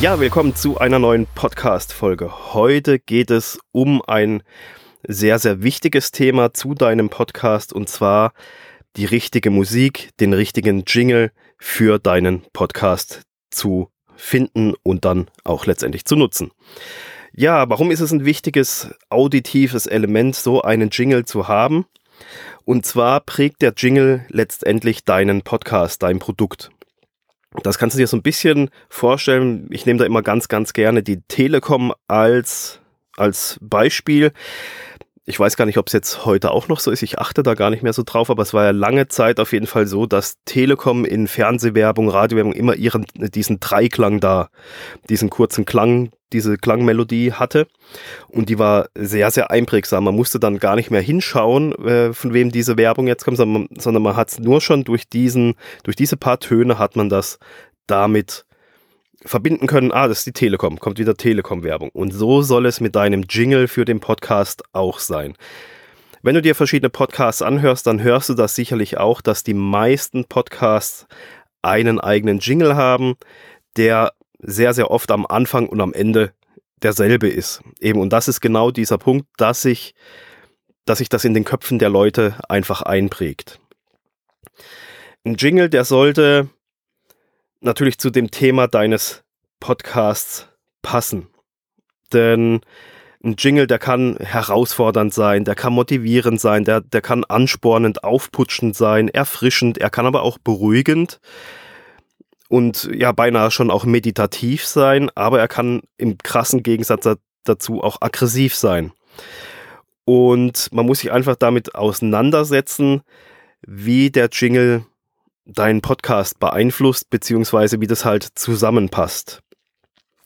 Ja, willkommen zu einer neuen Podcast-Folge. Heute geht es um ein sehr, sehr wichtiges Thema zu deinem Podcast und zwar die richtige Musik, den richtigen Jingle für deinen Podcast zu finden und dann auch letztendlich zu nutzen. Ja, warum ist es ein wichtiges auditives Element, so einen Jingle zu haben? Und zwar prägt der Jingle letztendlich deinen Podcast, dein Produkt. Das kannst du dir so ein bisschen vorstellen. Ich nehme da immer ganz, ganz gerne die Telekom als, als Beispiel. Ich weiß gar nicht, ob es jetzt heute auch noch so ist. Ich achte da gar nicht mehr so drauf, aber es war ja lange Zeit auf jeden Fall so, dass Telekom in Fernsehwerbung, Radiowerbung immer ihren, diesen Dreiklang da, diesen kurzen Klang, diese Klangmelodie hatte. Und die war sehr, sehr einprägsam. Man musste dann gar nicht mehr hinschauen, äh, von wem diese Werbung jetzt kommt, sondern man, sondern man hat es nur schon durch diesen, durch diese paar Töne hat man das damit verbinden können, ah, das ist die Telekom, kommt wieder Telekom-Werbung. Und so soll es mit deinem Jingle für den Podcast auch sein. Wenn du dir verschiedene Podcasts anhörst, dann hörst du das sicherlich auch, dass die meisten Podcasts einen eigenen Jingle haben, der sehr, sehr oft am Anfang und am Ende derselbe ist. Eben, und das ist genau dieser Punkt, dass sich, dass sich das in den Köpfen der Leute einfach einprägt. Ein Jingle, der sollte natürlich zu dem Thema deines Podcasts passen. Denn ein Jingle, der kann herausfordernd sein, der kann motivierend sein, der, der kann anspornend, aufputschend sein, erfrischend, er kann aber auch beruhigend und ja beinahe schon auch meditativ sein, aber er kann im krassen Gegensatz dazu auch aggressiv sein. Und man muss sich einfach damit auseinandersetzen, wie der Jingle deinen Podcast beeinflusst, beziehungsweise wie das halt zusammenpasst.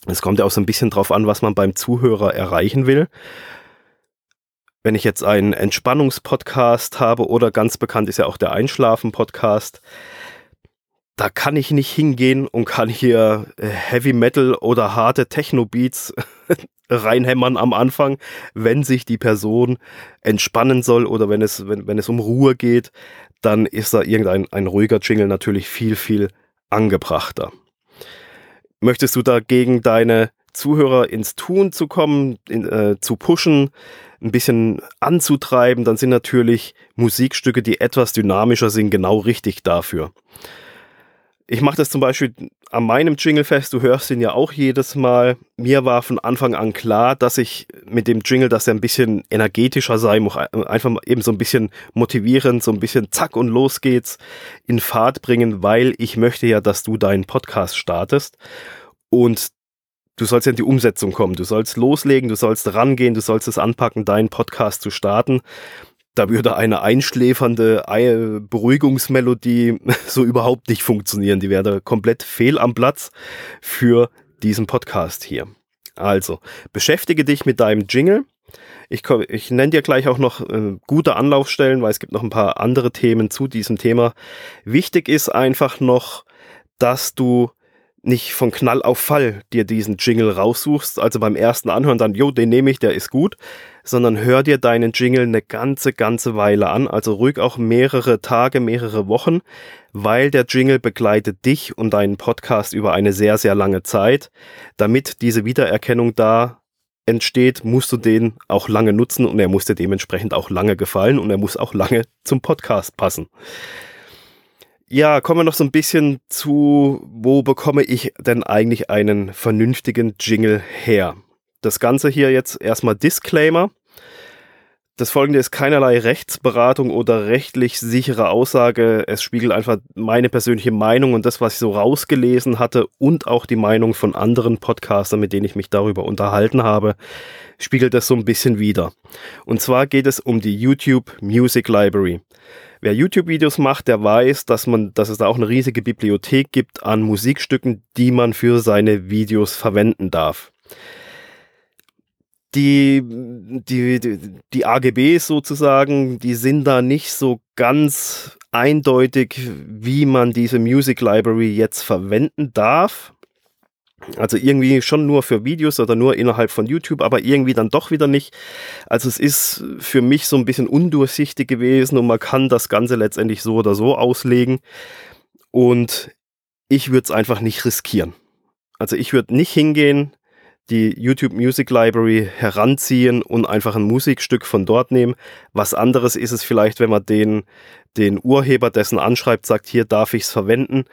Es kommt ja auch so ein bisschen drauf an, was man beim Zuhörer erreichen will. Wenn ich jetzt einen Entspannungspodcast habe oder ganz bekannt ist ja auch der Einschlafen-Podcast, da kann ich nicht hingehen und kann hier äh, Heavy Metal oder harte Techno-Beats reinhämmern am Anfang, wenn sich die Person entspannen soll oder wenn es, wenn, wenn es um Ruhe geht dann ist da irgendein ein ruhiger Jingle natürlich viel, viel angebrachter. Möchtest du dagegen deine Zuhörer ins Tun zu kommen, in, äh, zu pushen, ein bisschen anzutreiben, dann sind natürlich Musikstücke, die etwas dynamischer sind, genau richtig dafür. Ich mache das zum Beispiel an meinem Jingle fest, du hörst ihn ja auch jedes Mal. Mir war von Anfang an klar, dass ich mit dem Jingle, dass er ein bisschen energetischer muss, einfach eben so ein bisschen motivierend, so ein bisschen zack und los geht's in Fahrt bringen, weil ich möchte ja, dass du deinen Podcast startest und du sollst ja in die Umsetzung kommen. Du sollst loslegen, du sollst rangehen, du sollst es anpacken, deinen Podcast zu starten da würde eine einschläfernde Beruhigungsmelodie so überhaupt nicht funktionieren. Die wäre komplett fehl am Platz für diesen Podcast hier. Also, beschäftige dich mit deinem Jingle. Ich, ich nenne dir gleich auch noch äh, gute Anlaufstellen, weil es gibt noch ein paar andere Themen zu diesem Thema. Wichtig ist einfach noch, dass du nicht von Knall auf Fall dir diesen Jingle raussuchst, also beim ersten Anhören dann, jo, den nehme ich, der ist gut, sondern hör dir deinen Jingle eine ganze, ganze Weile an, also ruhig auch mehrere Tage, mehrere Wochen, weil der Jingle begleitet dich und deinen Podcast über eine sehr, sehr lange Zeit. Damit diese Wiedererkennung da entsteht, musst du den auch lange nutzen und er muss dir dementsprechend auch lange gefallen und er muss auch lange zum Podcast passen. Ja, kommen wir noch so ein bisschen zu, wo bekomme ich denn eigentlich einen vernünftigen Jingle her? Das Ganze hier jetzt erstmal Disclaimer. Das folgende ist keinerlei Rechtsberatung oder rechtlich sichere Aussage. Es spiegelt einfach meine persönliche Meinung und das, was ich so rausgelesen hatte und auch die Meinung von anderen Podcastern, mit denen ich mich darüber unterhalten habe, spiegelt das so ein bisschen wider. Und zwar geht es um die YouTube Music Library. Wer YouTube-Videos macht, der weiß, dass man, dass es da auch eine riesige Bibliothek gibt an Musikstücken, die man für seine Videos verwenden darf. Die, die, die, die AGBs sozusagen, die sind da nicht so ganz eindeutig, wie man diese Music Library jetzt verwenden darf. Also irgendwie schon nur für Videos oder nur innerhalb von YouTube, aber irgendwie dann doch wieder nicht. Also es ist für mich so ein bisschen undurchsichtig gewesen und man kann das Ganze letztendlich so oder so auslegen. Und ich würde es einfach nicht riskieren. Also ich würde nicht hingehen, die YouTube Music Library heranziehen und einfach ein Musikstück von dort nehmen. Was anderes ist es vielleicht, wenn man den, den Urheber dessen anschreibt, sagt, hier darf ich es verwenden.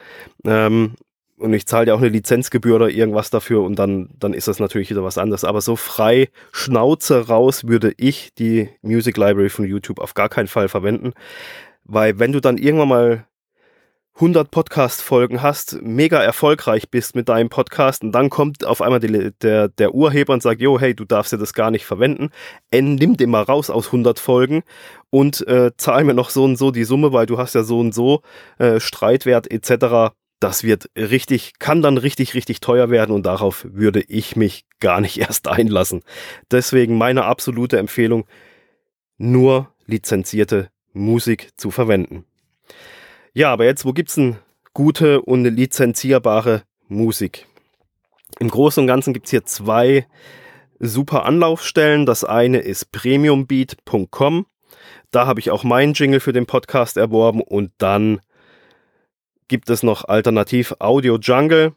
Ähm, und ich zahle ja auch eine Lizenzgebühr oder irgendwas dafür und dann, dann ist das natürlich wieder was anderes. Aber so frei Schnauze raus würde ich die Music Library von YouTube auf gar keinen Fall verwenden. Weil wenn du dann irgendwann mal 100 Podcast-Folgen hast, mega erfolgreich bist mit deinem Podcast und dann kommt auf einmal die, der, der Urheber und sagt, jo, hey, du darfst ja das gar nicht verwenden, N, nimm den mal raus aus 100 Folgen und äh, zahl mir noch so und so die Summe, weil du hast ja so und so äh, Streitwert etc. Das wird richtig, kann dann richtig, richtig teuer werden und darauf würde ich mich gar nicht erst einlassen. Deswegen meine absolute Empfehlung, nur lizenzierte Musik zu verwenden. Ja, aber jetzt, wo gibt's denn gute und lizenzierbare Musik? Im Großen und Ganzen gibt's hier zwei super Anlaufstellen. Das eine ist premiumbeat.com. Da habe ich auch meinen Jingle für den Podcast erworben und dann gibt es noch alternativ Audio Jungle.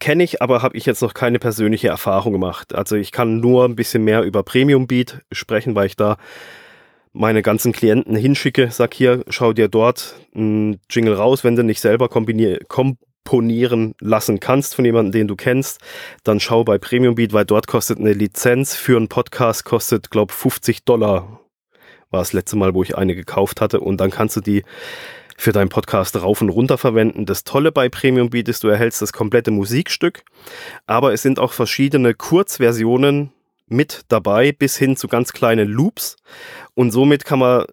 Kenne ich, aber habe ich jetzt noch keine persönliche Erfahrung gemacht. Also ich kann nur ein bisschen mehr über Premium Beat sprechen, weil ich da meine ganzen Klienten hinschicke, sag hier, schau dir dort einen Jingle raus, wenn du nicht selber komponieren lassen kannst von jemandem, den du kennst, dann schau bei Premium Beat, weil dort kostet eine Lizenz für einen Podcast, kostet, glaub 50 Dollar. War das letzte Mal, wo ich eine gekauft hatte und dann kannst du die für deinen Podcast rauf und runter verwenden. Das Tolle bei Premium Beat ist, du erhältst das komplette Musikstück, aber es sind auch verschiedene Kurzversionen mit dabei, bis hin zu ganz kleinen Loops. Und somit kann man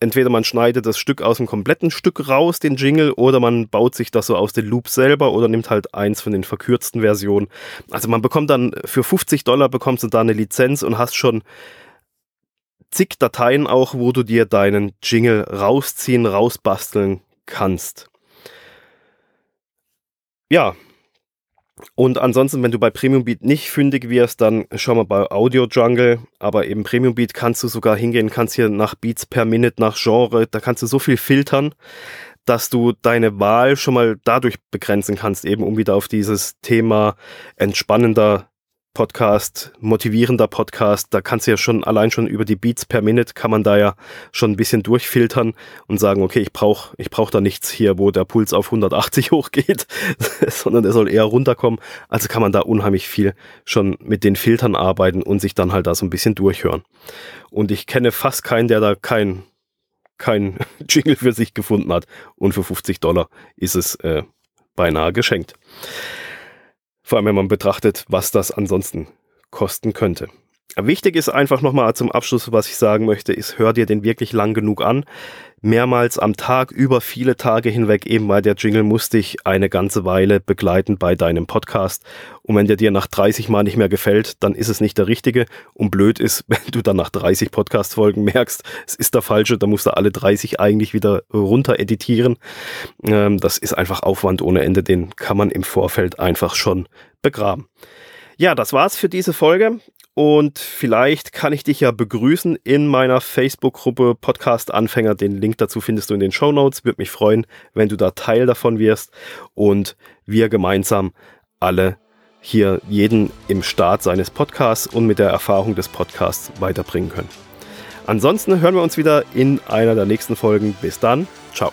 entweder man schneidet das Stück aus dem kompletten Stück raus, den Jingle, oder man baut sich das so aus den Loops selber oder nimmt halt eins von den verkürzten Versionen. Also man bekommt dann für 50 Dollar bekommst du da eine Lizenz und hast schon zig Dateien auch, wo du dir deinen Jingle rausziehen, rausbasteln kannst. Ja, und ansonsten, wenn du bei Premium Beat nicht fündig wirst, dann schau mal bei Audio Jungle. Aber eben Premium Beat kannst du sogar hingehen, kannst hier nach Beats per Minute, nach Genre, da kannst du so viel filtern, dass du deine Wahl schon mal dadurch begrenzen kannst, eben um wieder auf dieses Thema entspannender Podcast, motivierender Podcast, da kannst du ja schon allein schon über die Beats per Minute kann man da ja schon ein bisschen durchfiltern und sagen, okay, ich brauche ich brauch da nichts hier, wo der Puls auf 180 hochgeht, sondern der soll eher runterkommen. Also kann man da unheimlich viel schon mit den Filtern arbeiten und sich dann halt da so ein bisschen durchhören. Und ich kenne fast keinen, der da kein kein Jingle für sich gefunden hat und für 50 Dollar ist es äh, beinahe geschenkt. Vor allem, wenn man betrachtet, was das ansonsten kosten könnte. Wichtig ist einfach nochmal zum Abschluss, was ich sagen möchte, ist, hör dir den wirklich lang genug an mehrmals am Tag über viele Tage hinweg, eben weil der Jingle muss dich eine ganze Weile begleiten bei deinem Podcast. Und wenn der dir nach 30 Mal nicht mehr gefällt, dann ist es nicht der richtige. Und blöd ist, wenn du dann nach 30 Podcast-Folgen merkst, es ist der falsche, dann musst du alle 30 eigentlich wieder runter editieren. Ähm, das ist einfach Aufwand ohne Ende, den kann man im Vorfeld einfach schon begraben. Ja, das war's für diese Folge. Und vielleicht kann ich dich ja begrüßen in meiner Facebook-Gruppe Podcast Anfänger. Den Link dazu findest du in den Show Notes. Würde mich freuen, wenn du da Teil davon wirst und wir gemeinsam alle hier jeden im Start seines Podcasts und mit der Erfahrung des Podcasts weiterbringen können. Ansonsten hören wir uns wieder in einer der nächsten Folgen. Bis dann. Ciao.